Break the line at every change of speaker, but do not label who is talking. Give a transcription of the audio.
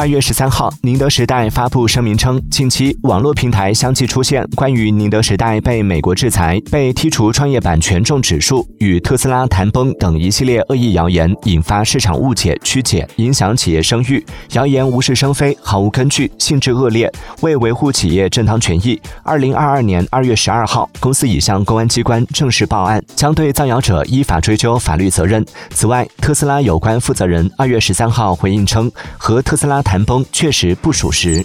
二月十三号，宁德时代发布声明称，近期网络平台相继出现关于宁德时代被美国制裁、被剔除创业板权重指数、与特斯拉谈崩等一系列恶意谣言，引发市场误解、曲解，影响企业声誉。谣言无事生非，毫无根据，性质恶劣。为维护企业正当权益，二零二二年二月十二号，公司已向公安机关正式报案，将对造谣者依法追究法律责任。此外，特斯拉有关负责人二月十三号回应称，和特斯拉谈崩确实不属实。